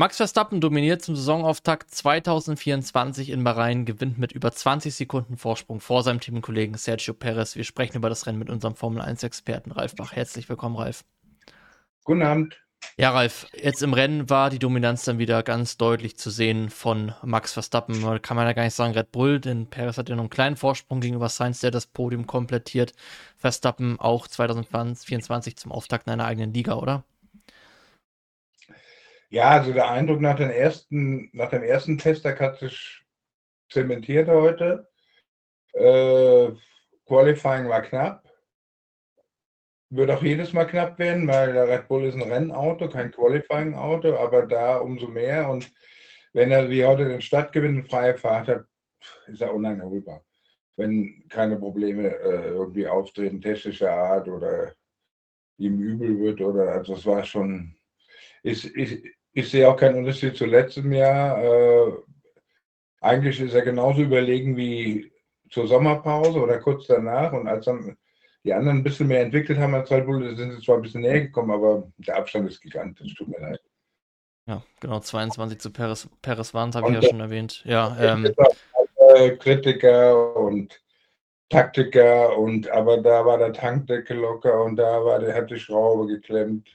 Max Verstappen dominiert zum Saisonauftakt 2024 in Bahrain, gewinnt mit über 20 Sekunden Vorsprung vor seinem Teamkollegen Sergio Perez. Wir sprechen über das Rennen mit unserem Formel 1-Experten Ralf Bach. Herzlich willkommen, Ralf. Guten Abend. Ja, Ralf, jetzt im Rennen war die Dominanz dann wieder ganz deutlich zu sehen von Max Verstappen. Kann man ja gar nicht sagen Red Bull, denn Perez hat ja noch einen kleinen Vorsprung gegenüber Sainz, der das Podium komplettiert. Verstappen auch 2024 zum Auftakt in einer eigenen Liga, oder? Ja, also der Eindruck nach, den ersten, nach dem ersten Testtag hat sich zementiert heute. Äh, Qualifying war knapp. Wird auch jedes Mal knapp werden, weil der Red Bull ist ein Rennauto, kein Qualifying-Auto, aber da umso mehr. Und wenn er wie heute den Stadtgewinn in freie Fahrt hat, ist er uneinholbar. Wenn keine Probleme äh, irgendwie auftreten, technischer Art oder ihm übel wird oder also es war schon, ist, ist, ich sehe auch keinen Unterschied zu letztem Jahr. Äh, eigentlich ist er genauso überlegen wie zur Sommerpause oder kurz danach. Und als dann die anderen ein bisschen mehr entwickelt haben als Red Bull, sind sie zwar ein bisschen näher gekommen, aber der Abstand ist gigantisch. Tut mir leid. Ja, genau, 22 zu Peres, Peres waren habe ich ja schon erwähnt. Ja, ähm, Kritiker und Taktiker und aber da war der Tankdeckel locker und da war der hat die Schraube geklemmt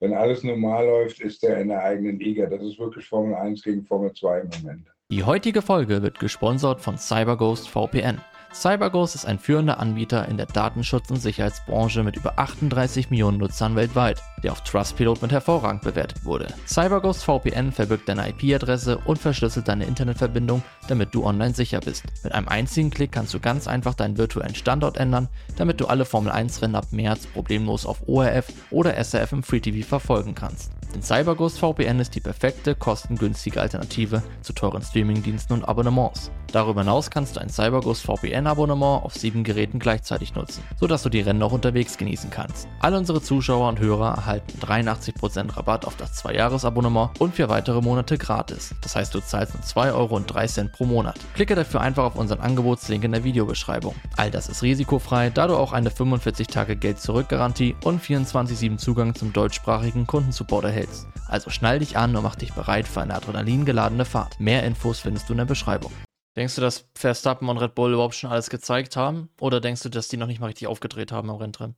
wenn alles normal läuft, ist er in der eigenen Liga. Das ist wirklich Formel 1 gegen Formel 2 im Moment. Die heutige Folge wird gesponsert von CyberGhost VPN. CyberGhost ist ein führender Anbieter in der Datenschutz- und Sicherheitsbranche mit über 38 Millionen Nutzern weltweit, der auf Trustpilot mit hervorragend bewertet wurde. CyberGhost VPN verbirgt deine IP-Adresse und verschlüsselt deine Internetverbindung, damit du online sicher bist. Mit einem einzigen Klick kannst du ganz einfach deinen virtuellen Standort ändern, damit du alle Formel 1 Rennen ab März problemlos auf ORF oder SRF im Free TV verfolgen kannst. Denn CyberGhost VPN ist die perfekte, kostengünstige Alternative zu teuren Streamingdiensten und Abonnements. Darüber hinaus kannst du ein CyberGhost VPN-Abonnement auf sieben Geräten gleichzeitig nutzen, sodass du die Rennen auch unterwegs genießen kannst. Alle unsere Zuschauer und Hörer erhalten 83% Rabatt auf das 2-Jahres-Abonnement und für weitere Monate gratis. Das heißt, du zahlst nur 2,03 Euro pro Monat. Klicke dafür einfach auf unseren Angebotslink in der Videobeschreibung. All das ist risikofrei, da du auch eine 45-Tage-Geld-Zurück-Garantie und 24-7 Zugang zum deutschsprachigen Kundensupport erhältst. Also schnall dich an und mach dich bereit für eine adrenalingeladene Fahrt. Mehr Infos findest du in der Beschreibung. Denkst du, dass Verstappen und Red Bull überhaupt schon alles gezeigt haben? Oder denkst du, dass die noch nicht mal richtig aufgedreht haben am Renntrennen?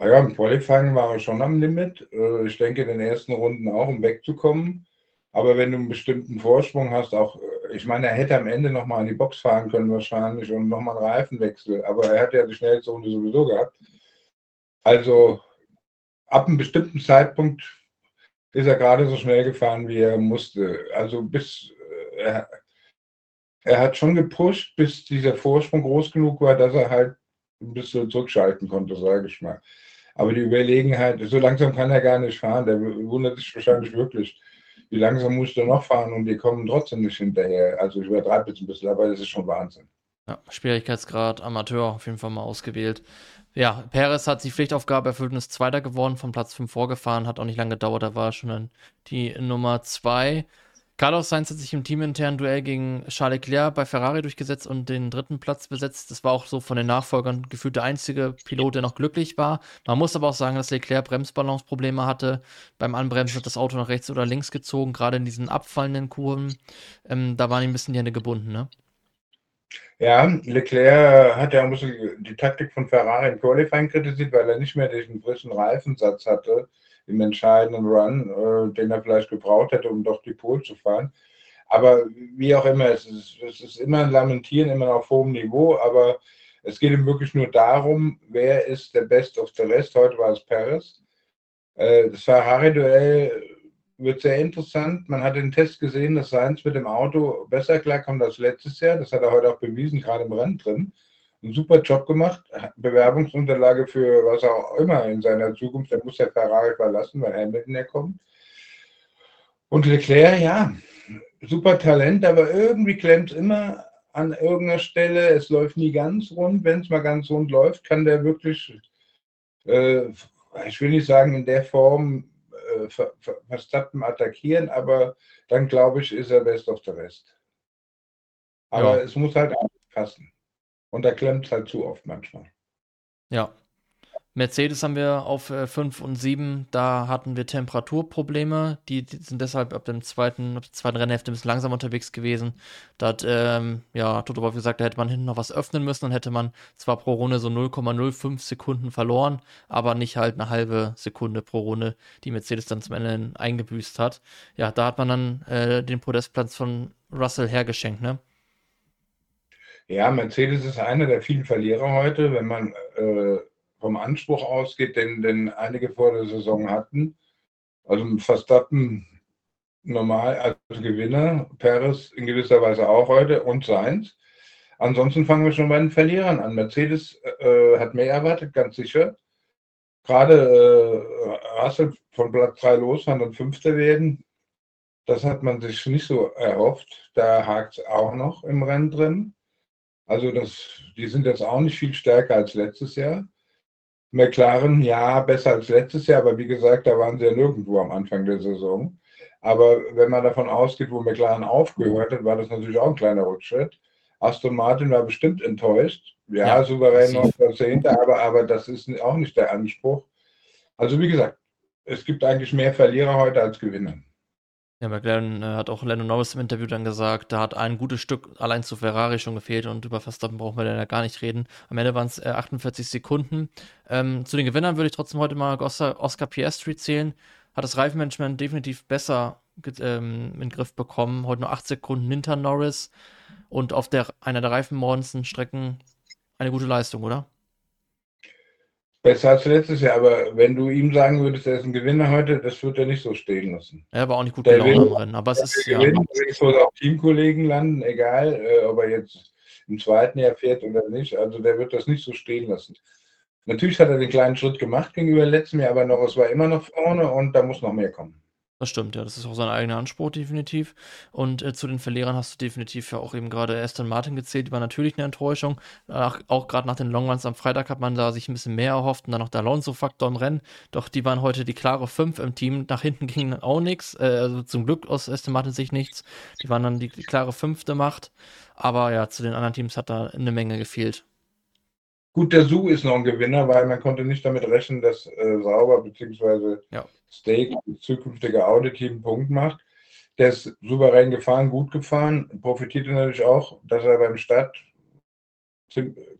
Ja, im Qualifying war er schon am Limit. Äh, ich denke in den ersten Runden auch, um wegzukommen. Aber wenn du einen bestimmten Vorsprung hast, auch, äh, ich meine, er hätte am Ende nochmal an die Box fahren können wahrscheinlich und nochmal einen Reifenwechsel. Aber er hat ja die schnellste Runde sowieso gehabt. Also ab einem bestimmten Zeitpunkt ist er gerade so schnell gefahren, wie er musste. Also bis er, er hat schon gepusht, bis dieser Vorsprung groß genug war, dass er halt ein bisschen zurückschalten konnte, sage ich mal. Aber die Überlegenheit, so langsam kann er gar nicht fahren. Der wundert sich wahrscheinlich wirklich, wie langsam muss er noch fahren und die kommen trotzdem nicht hinterher. Also ich übertreibe jetzt ein bisschen, aber das ist schon Wahnsinn. Ja, Schwierigkeitsgrad Amateur auf jeden Fall mal ausgewählt. Ja, Perez hat die Pflichtaufgabe erfüllt und ist Zweiter geworden, von Platz 5 vorgefahren, hat auch nicht lange gedauert, da war schon die Nummer 2. Carlos Sainz hat sich im teaminternen Duell gegen Charles Leclerc bei Ferrari durchgesetzt und den dritten Platz besetzt. Das war auch so von den Nachfolgern gefühlt der einzige Pilot, der noch glücklich war. Man muss aber auch sagen, dass Leclerc Bremsbalanceprobleme hatte. Beim Anbremsen hat das Auto nach rechts oder links gezogen, gerade in diesen abfallenden Kurven. Ähm, da waren ihm ein bisschen die Hände gebunden, ne? Ja, Leclerc hat ja ein bisschen die Taktik von Ferrari im Qualifying kritisiert, weil er nicht mehr diesen frischen Reifensatz hatte im entscheidenden Run, äh, den er vielleicht gebraucht hätte, um doch die Pole zu fahren. Aber wie auch immer, es ist, es ist immer ein Lamentieren, immer auf hohem Niveau, aber es geht ihm wirklich nur darum, wer ist der Best of the Rest. Heute war es Paris. Äh, das Ferrari-Duell wird sehr interessant. Man hat den Test gesehen, dass Sainz mit dem Auto besser klarkommt als letztes Jahr. Das hat er heute auch bewiesen, gerade im Rennen drin einen super Job gemacht. Bewerbungsunterlage für was auch immer in seiner Zukunft. Er muss ja Ferrari verlassen, weil Hamilton ja kommt. Und Leclerc, ja, super Talent, aber irgendwie klemmt es immer an irgendeiner Stelle. Es läuft nie ganz rund. Wenn es mal ganz rund läuft, kann der wirklich, äh, ich will nicht sagen in der Form äh, Verstappen attackieren, aber dann glaube ich, ist er best of the rest. Aber ja. es muss halt passen. Und da klemmt es halt zu oft manchmal. Ja. Mercedes haben wir auf 5 äh, und 7, da hatten wir Temperaturprobleme, die, die, sind deshalb ab dem zweiten, ab der zweiten Rennhälfte ein bisschen langsam unterwegs gewesen. Da hat, ähm, ja, Toto Wolff gesagt, da hätte man hinten noch was öffnen müssen, dann hätte man zwar pro Runde so 0,05 Sekunden verloren, aber nicht halt eine halbe Sekunde pro Runde, die Mercedes dann zum Ende eingebüßt hat. Ja, da hat man dann äh, den Podestplatz von Russell hergeschenkt, ne? Ja, Mercedes ist einer der vielen Verlierer heute, wenn man äh vom Anspruch ausgeht, den, den einige vor der Saison hatten. Also Verstappen normal als Gewinner, Perez in gewisser Weise auch heute und Sainz. Ansonsten fangen wir schon bei den Verlierern an. Mercedes äh, hat mehr erwartet, ganz sicher. Gerade äh, Russell von Platz 3 los, dann Fünfter werden. Das hat man sich nicht so erhofft. Da hakt es auch noch im Rennen drin. Also das, die sind jetzt auch nicht viel stärker als letztes Jahr. McLaren, ja, besser als letztes Jahr, aber wie gesagt, da waren sie ja nirgendwo am Anfang der Saison. Aber wenn man davon ausgeht, wo McLaren aufgehört hat, war das natürlich auch ein kleiner Rückschritt. Aston Martin war bestimmt enttäuscht. Ja, ja souverän noch Jahrzehnte, aber, aber das ist auch nicht der Anspruch. Also wie gesagt, es gibt eigentlich mehr Verlierer heute als Gewinner. Ja, McLaren äh, hat auch Lennon Norris im Interview dann gesagt, da hat ein gutes Stück allein zu Ferrari schon gefehlt und über Verstappen brauchen wir ja gar nicht reden. Am Ende waren es äh, 48 Sekunden. Ähm, zu den Gewinnern würde ich trotzdem heute mal Oscar, Oscar Piastri zählen. Hat das Reifenmanagement definitiv besser ähm, in den Griff bekommen. Heute nur 8 Sekunden hinter Norris und auf der, einer der reifenmordendsten Strecken eine gute Leistung, oder? Besser als letztes Jahr, aber wenn du ihm sagen würdest, er ist ein Gewinner heute, das wird er nicht so stehen lassen. Er war auch nicht gut der gelaunt am Rennen, aber es ist ja. Gewinnt, es auch Teamkollegen landen, egal, äh, ob er jetzt im zweiten Jahr fährt oder nicht. Also der wird das nicht so stehen lassen. Natürlich hat er den kleinen Schritt gemacht gegenüber letztem Jahr, aber noch, es war immer noch vorne und da muss noch mehr kommen. Das stimmt, ja, das ist auch sein eigener Anspruch, definitiv. Und äh, zu den Verlierern hast du definitiv ja auch eben gerade Aston Martin gezählt, die war natürlich eine Enttäuschung. Ach, auch gerade nach den Longruns am Freitag hat man da sich ein bisschen mehr erhofft und dann noch der Alonso-Faktor im Rennen. Doch die waren heute die klare 5 im Team. Nach hinten ging auch nichts, äh, also zum Glück aus Aston Martin sich nichts. Die waren dann die, die klare fünfte Macht. Aber ja, zu den anderen Teams hat da eine Menge gefehlt. Gut, der Su ist noch ein Gewinner, weil man konnte nicht damit rechnen, dass äh, Sauber bzw. Ja. Stake, das zukünftige Audi-Team, einen Punkt macht. Der ist souverän gefahren, gut gefahren, profitiert natürlich auch, dass er beim Start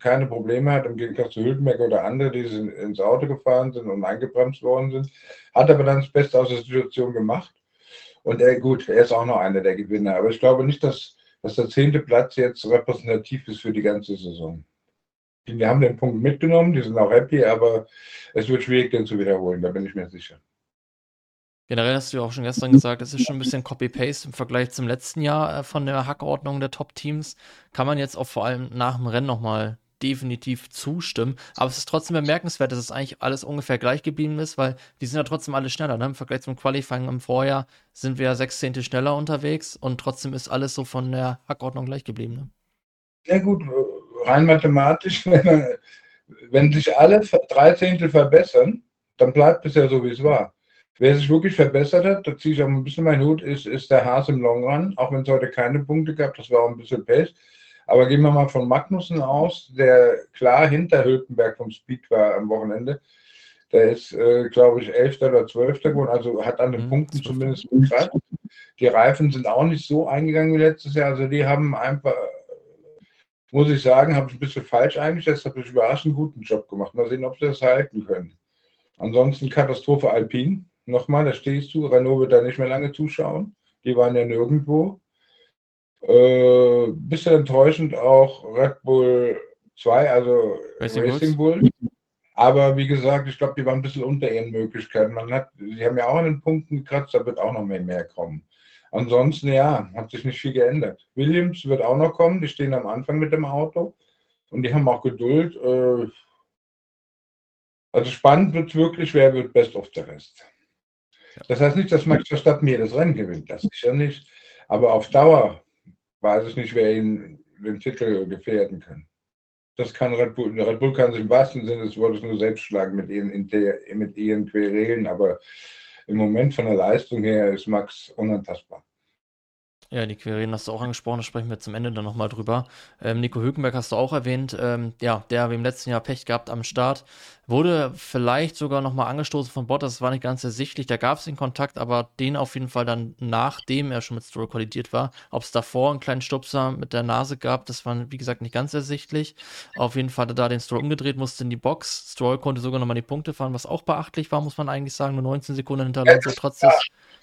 keine Probleme hat, im Gegensatz zu Hülkenberg oder andere, die ins Auto gefahren sind und eingebremst worden sind. Hat aber dann das Beste aus der Situation gemacht. Und er, gut, er ist auch noch einer der Gewinner. Aber ich glaube nicht, dass, dass der zehnte Platz jetzt repräsentativ ist für die ganze Saison. Die haben den Punkt mitgenommen, die sind auch happy, aber es wird schwierig, den zu wiederholen, da bin ich mir sicher. Generell hast du ja auch schon gestern gesagt, es ist schon ein bisschen Copy-Paste im Vergleich zum letzten Jahr äh, von der Hackordnung der Top-Teams. Kann man jetzt auch vor allem nach dem Rennen nochmal definitiv zustimmen. Aber es ist trotzdem bemerkenswert, dass es eigentlich alles ungefähr gleich geblieben ist, weil die sind ja trotzdem alle schneller. Ne? Im Vergleich zum Qualifying im Vorjahr sind wir ja sechs Zehntel schneller unterwegs und trotzdem ist alles so von der Hackordnung gleich geblieben. Ne? Ja gut, rein mathematisch, wenn, wenn sich alle drei Zehntel verbessern, dann bleibt es ja so, wie es war. Wer sich wirklich verbessert hat, da ziehe ich auch ein bisschen meinen Hut, ist, ist der Haas im Long Run, auch wenn es heute keine Punkte gab, das war auch ein bisschen Pace. Aber gehen wir mal von Magnussen aus, der klar hinter Hülkenberg vom Speed war am Wochenende. Der ist, äh, glaube ich, 11. oder 12. geworden, also hat an den mhm, Punkten zumindest gekratzt. Die Reifen sind auch nicht so eingegangen wie letztes Jahr, also die haben einfach muss ich sagen, habe ich ein bisschen falsch eingeschätzt, habe ich überraschend guten Job gemacht. Mal sehen, ob sie das halten können. Ansonsten Katastrophe Alpin. Nochmal, da stehst du. Renault wird da nicht mehr lange zuschauen. Die waren ja nirgendwo. Äh, bisschen enttäuschend auch Red Bull 2, also Racing, Racing Bull. Aber wie gesagt, ich glaube, die waren ein bisschen unter ihren Möglichkeiten. Man hat, sie haben ja auch an den Punkten gekratzt, da wird auch noch mehr, mehr kommen. Ansonsten, ja, hat sich nicht viel geändert. Williams wird auch noch kommen, die stehen am Anfang mit dem Auto und die haben auch Geduld. Äh, also spannend wird es wirklich, wer wird Best of the Rest. Das heißt nicht, dass Max Verstappen jedes Rennen gewinnt, das ist ja nicht. Aber auf Dauer weiß ich nicht, wer ihn den Titel gefährden kann. Das kann Red Bull, Red Bull kann sich im wahrsten Sinne des Wortes nur selbst schlagen mit ihren, mit ihren Querelen, aber im Moment von der Leistung her ist Max unantastbar. Ja, die Querien hast du auch angesprochen, da sprechen wir zum Ende dann nochmal drüber. Ähm, Nico Hülkenberg hast du auch erwähnt, ähm, ja, der wie im letzten Jahr Pech gehabt am Start. Wurde vielleicht sogar nochmal angestoßen von Bottas, das war nicht ganz ersichtlich, da gab es den Kontakt, aber den auf jeden Fall dann, nachdem er schon mit Stroll kollidiert war. Ob es davor einen kleinen Stupser mit der Nase gab, das war wie gesagt nicht ganz ersichtlich. Auf jeden Fall hat er da den Stroll umgedreht, musste in die Box. Stroll konnte sogar nochmal die Punkte fahren, was auch beachtlich war, muss man eigentlich sagen, nur 19 Sekunden hinter Alonso, trotz des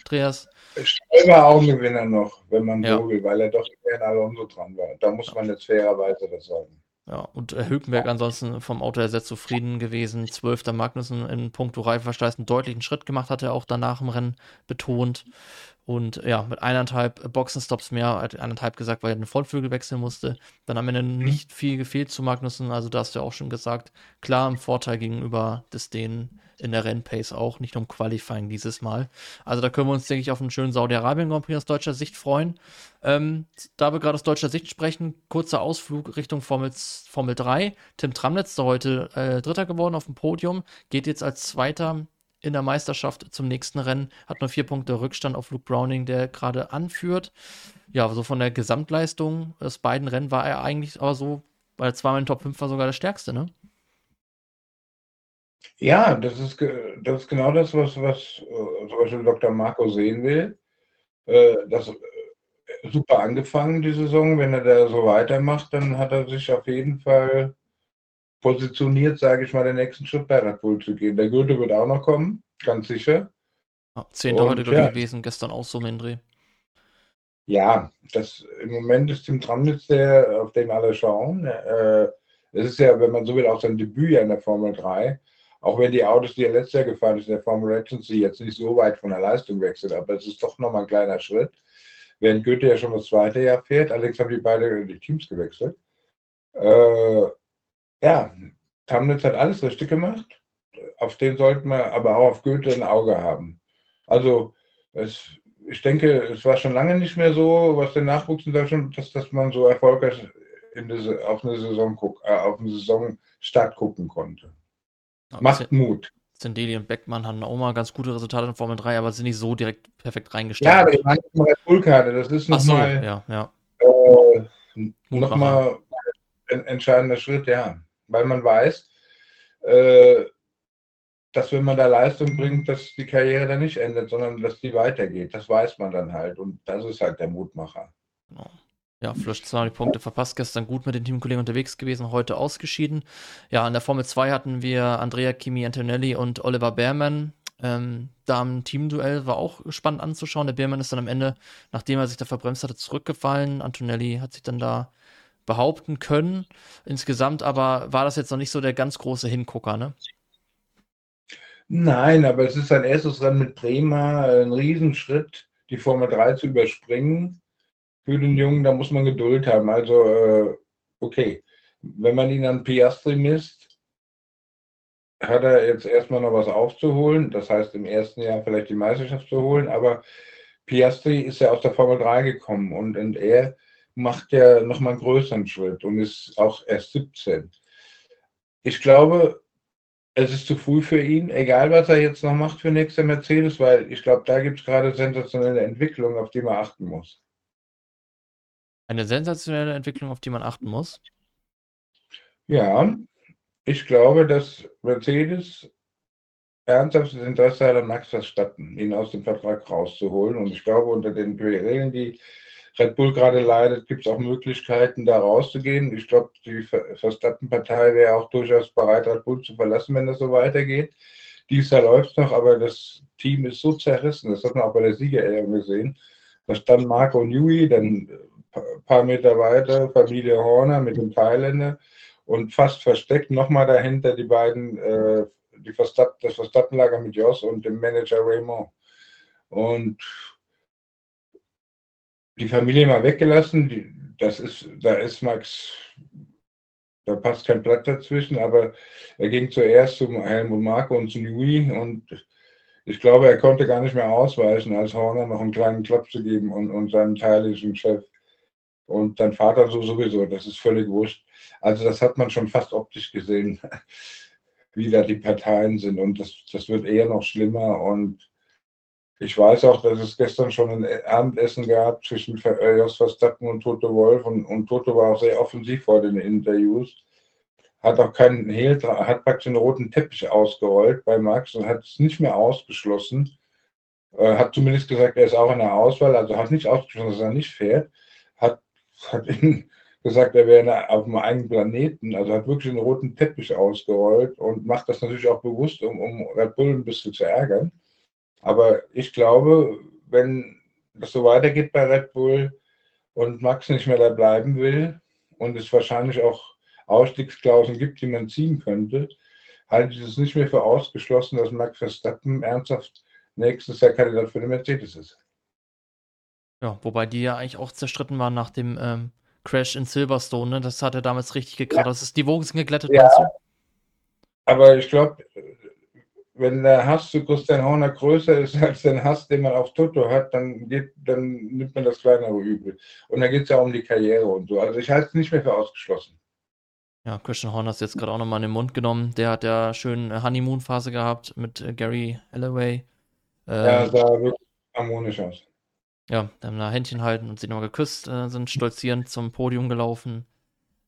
Drehers. Stroll war auch ein Gewinner noch, wenn man ja. so will, weil er doch in Alonso dran war. Da muss man jetzt fairerweise das sagen. Ja, und äh, Hülkenberg ansonsten vom Auto her sehr zufrieden gewesen. Zwölfter Magnussen in puncto Reifenverschleiß einen deutlichen Schritt gemacht, hat er auch danach im Rennen betont. Und ja, mit eineinhalb Boxenstops mehr, hat eineinhalb gesagt, weil er den Frontflügel wechseln musste. Dann am Ende mhm. nicht viel gefehlt zu Magnussen, also da hast du ja auch schon gesagt, klar im Vorteil gegenüber des Dänen in der Rennpace auch, nicht um Qualifying dieses Mal. Also da können wir uns, denke ich, auf einen schönen Saudi-Arabien Grand Prix aus deutscher Sicht freuen. Ähm, da wir gerade aus deutscher Sicht sprechen, kurzer Ausflug Richtung Formel, Formel 3. Tim Tramnitz, der heute äh, Dritter geworden auf dem Podium, geht jetzt als Zweiter in der Meisterschaft zum nächsten Rennen, hat nur vier Punkte Rückstand auf Luke Browning, der gerade anführt. Ja, so von der Gesamtleistung aus beiden Rennen war er eigentlich aber so, weil er zweimal in Top 5 war, sogar der stärkste, ne? Ja, das ist, das ist genau das, was, was äh, zum Beispiel Dr. Marco sehen will. Äh, das äh, super angefangen, die Saison. Wenn er da so weitermacht, dann hat er sich auf jeden Fall positioniert, sage ich mal, den nächsten Schritt bei Red Bull zu gehen. Der Gürtel wird auch noch kommen, ganz sicher. Ja, Zehnter heute ja. gewesen, gestern auch so im Dreh. Ja, das, im Moment ist Tim Tramnitz der, auf den alle schauen. Äh, es ist ja, wenn man so will, auch sein Debüt in der Formel 3. Auch wenn die Autos, die er letztes Jahr gefahren ist, in der Formel Regency jetzt nicht so weit von der Leistung wechseln, aber es ist doch nochmal ein kleiner Schritt. Während Goethe ja schon das zweite Jahr fährt, allerdings haben die beide die Teams gewechselt. Äh, ja, Tamnitz hat alles richtig gemacht. Auf den sollten wir aber auch auf Goethe ein Auge haben. Also, es, ich denke, es war schon lange nicht mehr so, was den Nachwuchs in Deutschland, dass, dass man so erfolgreich in diese, auf eine Saison guck, äh, auf eine Saisonstart gucken konnte. Macht Mut. Zendeli und Beckmann haben auch mal ganz gute Resultate in Formel 3, aber sind nicht so direkt perfekt reingestellt. Ja, aber ich meine Red Bull-Karte, das ist nochmal so, ja, ja. äh, noch ein entscheidender Schritt, ja. Weil man weiß, äh, dass wenn man da Leistung bringt, dass die Karriere dann nicht endet, sondern dass die weitergeht. Das weiß man dann halt. Und das ist halt der Mutmacher. Genau. Ja, Flush zwar die Punkte verpasst, gestern gut mit den Teamkollegen unterwegs gewesen, heute ausgeschieden. Ja, in der Formel 2 hatten wir Andrea Kimi Antonelli und Oliver Behrmann. Ähm, da im Teamduell war auch spannend anzuschauen. Der Behrmann ist dann am Ende, nachdem er sich da verbremst hatte, zurückgefallen. Antonelli hat sich dann da behaupten können. Insgesamt aber war das jetzt noch nicht so der ganz große Hingucker, ne? Nein, aber es ist sein erstes Rennen mit Prima, ein Riesenschritt, die Formel 3 zu überspringen für den Jungen, da muss man Geduld haben. Also, äh, okay, wenn man ihn an Piastri misst, hat er jetzt erstmal noch was aufzuholen. Das heißt, im ersten Jahr vielleicht die Meisterschaft zu holen. Aber Piastri ist ja aus der Formel 3 gekommen und, und er macht ja nochmal einen größeren Schritt und ist auch erst 17. Ich glaube, es ist zu früh für ihn, egal was er jetzt noch macht für nächste Mercedes, weil ich glaube, da gibt es gerade sensationelle Entwicklungen, auf die man achten muss. Eine sensationelle Entwicklung, auf die man achten muss. Ja, ich glaube, dass Mercedes ernsthaftes Interesse hat an Max Verstappen, ihn aus dem Vertrag rauszuholen. Und ich glaube, unter den Regeln, die Red Bull gerade leidet, gibt es auch Möglichkeiten, da rauszugehen. Ich glaube, die Verstappen-Partei wäre auch durchaus bereit, Red Bull zu verlassen, wenn das so weitergeht. Dies Jahr läuft noch, aber das Team ist so zerrissen, das hat man auch bei der Siegerehrung gesehen, dass dann Marco Newey, dann ein paar Meter weiter Familie Horner mit dem Thailänder und fast versteckt nochmal dahinter die beiden, äh, die Verstappen, das Verstappenlager mit Joss und dem Manager Raymond. Und die Familie mal weggelassen, die, das ist, da ist Max, da passt kein Blatt dazwischen, aber er ging zuerst zum Helmut Marko und zu Nui und ich glaube, er konnte gar nicht mehr ausweichen, als Horner noch einen kleinen Klapp zu geben und, und seinem thailändischen Chef und dein Vater so sowieso, das ist völlig wurscht. Also das hat man schon fast optisch gesehen, wie da die Parteien sind und das, das wird eher noch schlimmer und ich weiß auch, dass es gestern schon ein Abendessen gab zwischen äh, Jos Verstappen und Toto Wolf und, und Toto war auch sehr offensiv vor den Interviews. Hat auch keinen Hehl, hat praktisch den roten Teppich ausgerollt bei Max und hat es nicht mehr ausgeschlossen. Äh, hat zumindest gesagt, er ist auch in der Auswahl, also hat nicht ausgeschlossen, dass er nicht fährt. Hat, hat ihn gesagt, er wäre auf einem eigenen Planeten, also hat wirklich den roten Teppich ausgerollt und macht das natürlich auch bewusst, um, um Red Bull ein bisschen zu ärgern. Aber ich glaube, wenn das so weitergeht bei Red Bull und Max nicht mehr da bleiben will und es wahrscheinlich auch Ausstiegsklauseln gibt, die man ziehen könnte, halte ich es nicht mehr für ausgeschlossen, dass Max Verstappen ernsthaft nächstes Jahr Kandidat für den Mercedes ist. Ja, wobei die ja eigentlich auch zerstritten waren nach dem ähm, Crash in Silverstone. Ne? Das hat er damals richtig gekracht. Ja. Das ist, die Wogen sind geglättet. Ja, aber ich glaube, wenn der Hass zu Christian Horner größer ist als der Hass, den man auf Toto hat, dann, geht, dann nimmt man das kleinere Übel. Und da geht es ja um die Karriere und so. Also ich halte es nicht mehr für ausgeschlossen. Ja, Christian Horner ist jetzt gerade auch nochmal in den Mund genommen. Der hat ja schön Honeymoon-Phase gehabt mit äh, Gary Alloway. Äh, ja, sah wirklich harmonisch aus. Ja, haben da Händchen halten und sie nochmal geküsst, äh, sind stolzierend zum Podium gelaufen.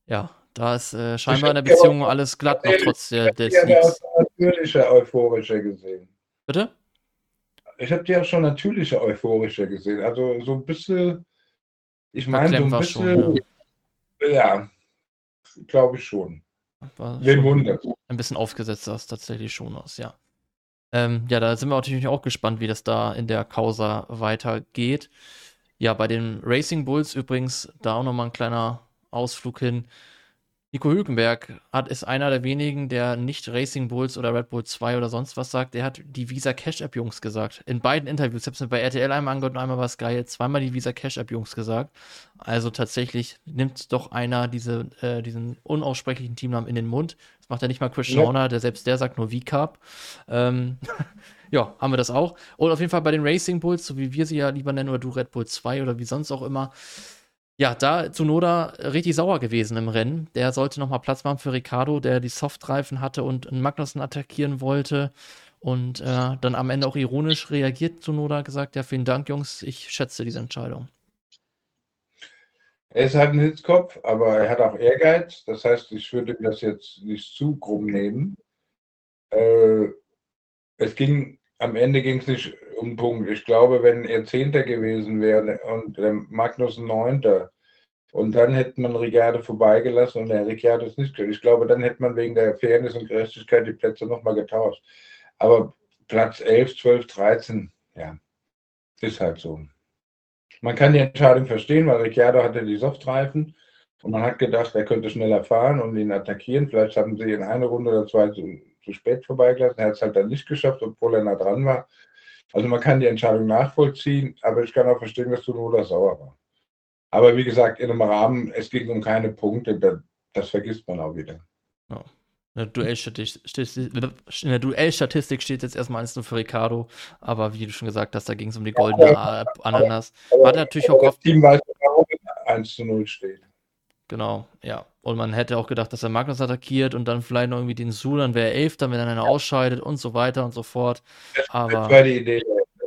Ja, da ist äh, scheinbar in der Beziehung alles glatt, noch trotz der, des Ich habe auch natürliche euphorische gesehen. Bitte? Ich habe die auch schon natürliche euphorische gesehen. Also so ein bisschen, ich meine, so ein bisschen, schon, ja, ja glaube ich schon. Wen wundert? Ein bisschen aufgesetzt sah es tatsächlich schon aus, ja. Ähm, ja, da sind wir natürlich auch gespannt, wie das da in der Causa weitergeht. Ja, bei den Racing Bulls übrigens da auch nochmal ein kleiner Ausflug hin. Nico Hülkenberg hat, ist einer der wenigen, der nicht Racing Bulls oder Red Bull 2 oder sonst was sagt. Der hat die Visa Cash App Jungs gesagt. In beiden Interviews. Ich habe es mir bei RTL einmal angehört und einmal war es geil. Zweimal die Visa Cash App Jungs gesagt. Also tatsächlich nimmt doch einer diese, äh, diesen unaussprechlichen Teamnamen in den Mund. Das macht ja nicht mal Chris ja. Schauner, der selbst der sagt nur V-Cup. Ähm, ja, haben wir das auch. Und auf jeden Fall bei den Racing Bulls, so wie wir sie ja lieber nennen, oder du Red Bull 2 oder wie sonst auch immer ja, da Zunoda richtig sauer gewesen im Rennen. Der sollte nochmal Platz machen für Ricardo, der die Softreifen hatte und Magnussen attackieren wollte. Und äh, dann am Ende auch ironisch reagiert Zunoda, gesagt, ja, vielen Dank, Jungs, ich schätze diese Entscheidung. Er ist halt ein Hitzkopf, aber er hat auch Ehrgeiz. Das heißt, ich würde das jetzt nicht zu krumm nehmen. Äh, es ging, am Ende ging es nicht um Punkt. Ich glaube, wenn er Zehnter gewesen wäre und Magnus Neunter und dann hätte man Ricciardo vorbeigelassen und der Ricciardo ist nicht. Ich glaube, dann hätte man wegen der Fairness und Gerechtigkeit die Plätze nochmal getauscht. Aber Platz 11, 12, 13, ja, ist halt so. Man kann die Entscheidung verstehen, weil Ricciardo hatte die Softreifen und man hat gedacht, er könnte schneller fahren und ihn attackieren. Vielleicht haben sie in einer Runde oder zwei zu, zu spät vorbeigelassen. Er hat es halt dann nicht geschafft, obwohl er nah dran war. Also man kann die Entscheidung nachvollziehen, aber ich kann auch verstehen, dass du nur sauer war. Aber wie gesagt, in einem Rahmen, es ging um keine Punkte, das, das vergisst man auch wieder. Ja. In der Duellstatistik steht jetzt erstmal 1 für Ricardo, aber wie du schon gesagt hast, da ging es um die goldene ja, Ananas. War natürlich auch gehofft. Das Team weiß, warum 1 zu 0 steht. Genau, ja. Und man hätte auch gedacht, dass er Magnus attackiert und dann vielleicht noch irgendwie den Su, dann wäre er Elfter, wenn er einer ausscheidet und so weiter und so fort. Aber das war die Idee.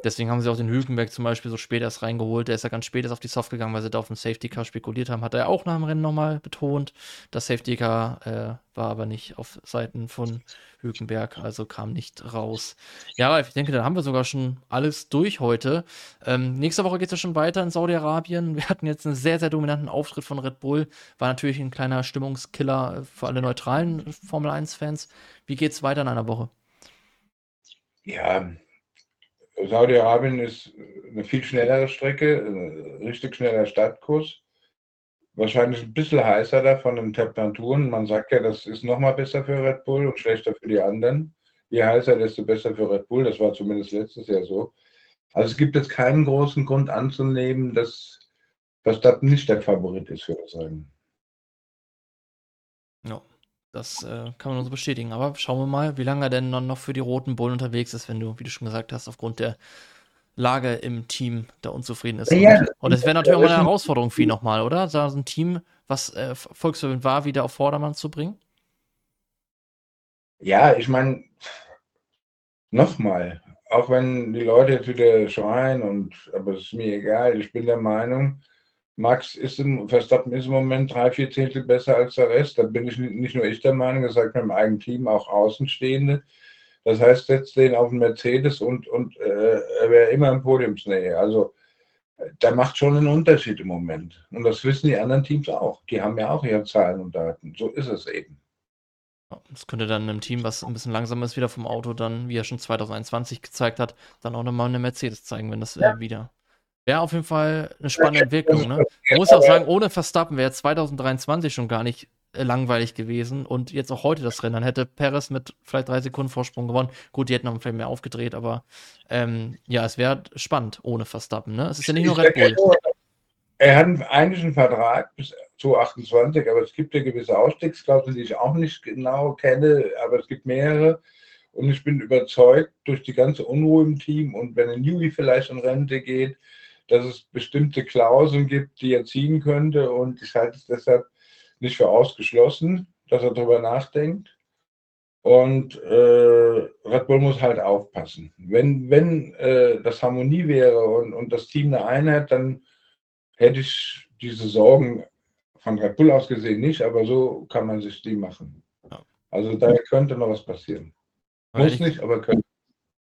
Deswegen haben sie auch den Hülkenberg zum Beispiel so spät erst reingeholt. Der ist ja ganz spät erst auf die Soft gegangen, weil sie da auf dem Safety Car spekuliert haben. Hat er auch nach dem Rennen nochmal betont. Das Safety Car äh, war aber nicht auf Seiten von Hülkenberg, also kam nicht raus. Ja, ich denke, da haben wir sogar schon alles durch heute. Ähm, nächste Woche geht es ja schon weiter in Saudi-Arabien. Wir hatten jetzt einen sehr, sehr dominanten Auftritt von Red Bull. War natürlich ein kleiner Stimmungskiller für alle neutralen Formel 1-Fans. Wie geht es weiter in einer Woche? Ja, Saudi-Arabien ist eine viel schnellere Strecke, richtig schneller Startkurs. Wahrscheinlich ein bisschen heißer da von den Temperaturen. Man sagt ja, das ist nochmal besser für Red Bull und schlechter für die anderen. Je heißer, desto besser für Red Bull. Das war zumindest letztes Jahr so. Also es gibt jetzt keinen großen Grund anzunehmen, dass, das nicht der Favorit ist, würde ich sagen. Ja. Das äh, kann man nur so bestätigen. Aber schauen wir mal, wie lange er denn noch für die Roten Bullen unterwegs ist, wenn du, wie du schon gesagt hast, aufgrund der Lage im Team da unzufrieden ist. Ja, und es wäre natürlich auch mal eine Herausforderung für ihn nochmal, oder? Da so ein Team, was äh, volksverwöhnt war, wieder auf Vordermann zu bringen? Ja, ich meine, nochmal, auch wenn die Leute jetzt wieder schreien und aber es ist mir egal, ich bin der Meinung, Max ist im, Verstappen ist im Moment drei, vier Zehntel besser als der Rest. Da bin ich nicht nur ich der Meinung, das sagt mir im eigenen Team auch Außenstehende. Das heißt, setzt den auf den Mercedes und, und äh, er wäre immer im Podiumsnähe. Also der macht schon einen Unterschied im Moment. Und das wissen die anderen Teams auch. Die haben ja auch ihre Zahlen und Daten. So ist es eben. Das könnte dann einem Team, was ein bisschen langsamer ist, wieder vom Auto, dann, wie er schon 2021 gezeigt hat, dann auch nochmal eine Mercedes zeigen, wenn das ja. äh, wieder Wäre auf jeden Fall eine spannende Entwicklung. Ne? Man muss auch sagen, ohne Verstappen wäre 2023 schon gar nicht äh, langweilig gewesen und jetzt auch heute das Rennen. Dann hätte Perez mit vielleicht drei Sekunden Vorsprung gewonnen. Gut, die hätten noch vielleicht mehr aufgedreht, aber ähm, ja, es wäre spannend ohne Verstappen. Ne? Es ist ja nicht nur Red Bull. Er hat eigentlich einen Vertrag bis 2028, aber es gibt ja gewisse Ausstiegsklauseln, die ich auch nicht genau kenne, aber es gibt mehrere. Und ich bin überzeugt, durch die ganze Unruhe im Team und wenn ein Newey vielleicht in Rente geht, dass es bestimmte Klauseln gibt, die er ziehen könnte. Und ich halte es deshalb nicht für ausgeschlossen, dass er darüber nachdenkt. Und äh, Red Bull muss halt aufpassen. Wenn, wenn äh, das Harmonie wäre und, und das Team eine Einheit, dann hätte ich diese Sorgen von Red Bull aus gesehen nicht, aber so kann man sich die machen. Also da könnte noch was passieren. Muss nicht, aber könnte.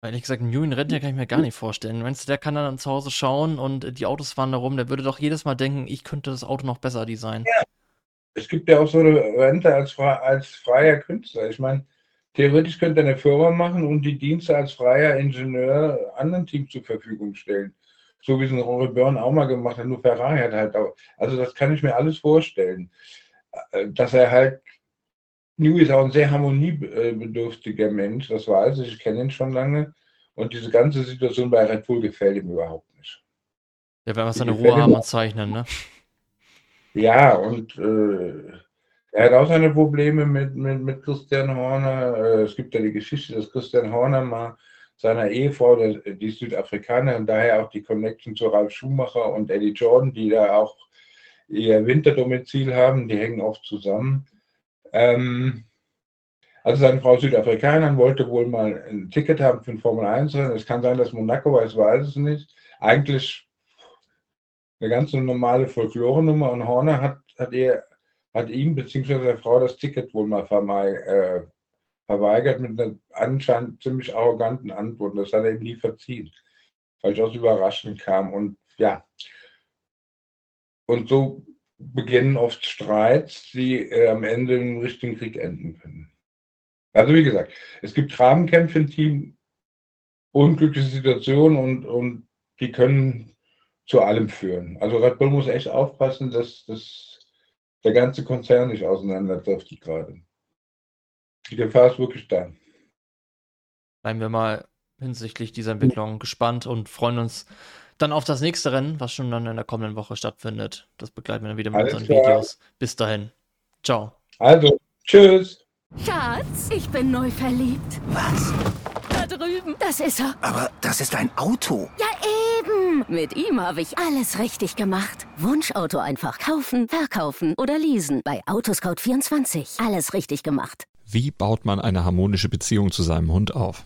Ehrlich gesagt, einen Julian Rentner kann ich mir gar nicht vorstellen. Meinst du, der kann dann zu Hause schauen und die Autos fahren da rum, der würde doch jedes Mal denken, ich könnte das Auto noch besser designen. Ja. Es gibt ja auch so eine Rente als, als freier Künstler. Ich meine, theoretisch könnte eine Firma machen und die Dienste als freier Ingenieur anderen Teams zur Verfügung stellen. So wie es ein Rory Byrne auch mal gemacht hat, nur Ferrari hat halt auch. Also das kann ich mir alles vorstellen. Äh, dass er halt New ist auch ein sehr harmoniebedürftiger Mensch, das weiß ich, ich kenne ihn schon lange. Und diese ganze Situation bei Red Bull gefällt ihm überhaupt nicht. Der will einfach seine Ruhe haben und zeichnen, ne? Ja, und äh, er hat auch seine Probleme mit, mit, mit Christian Horner. Äh, es gibt ja die Geschichte, dass Christian Horner mal seiner Ehefrau, die ist Südafrikanerin, daher auch die Connection zu Ralf Schumacher und Eddie Jordan, die da auch ihr Winterdomizil haben, die hängen oft zusammen. Ähm, also seine Frau Südafrikanerin wollte wohl mal ein Ticket haben für ein Formel 1 Rennen. Es kann sein, dass Monaco war, ich weiß es nicht. Eigentlich eine ganz normale Folklore-Nummer und Horner hat, hat, ihr, hat ihm bzw. der Frau das Ticket wohl mal äh, verweigert mit einer anscheinend ziemlich arroganten Antwort. Das hat er ihm nie verziehen, weil ich aus überraschend kam. Und ja, und so beginnen oft Streits, die äh, am Ende im richtigen Krieg enden können. Also wie gesagt, es gibt Grabenkämpfe im Team, unglückliche Situationen und, und die können zu allem führen. Also Red Bull muss echt aufpassen, dass, dass der ganze Konzern nicht auseinanderdriftet gerade. Die Gefahr ist wirklich da. Bleiben wir mal hinsichtlich dieser Entwicklung gespannt und freuen uns dann auf das nächste Rennen, was schon dann in der kommenden Woche stattfindet. Das begleiten wir dann wieder mit Alles unseren klar. Videos. Bis dahin. Ciao. Also, tschüss. Schatz, ich bin neu verliebt. Was? Da drüben. Das ist er. Aber das ist ein Auto. Ja, eben. Mit ihm habe ich alles richtig gemacht. Wunschauto einfach kaufen, verkaufen oder leasen. Bei Autoscout24. Alles richtig gemacht. Wie baut man eine harmonische Beziehung zu seinem Hund auf?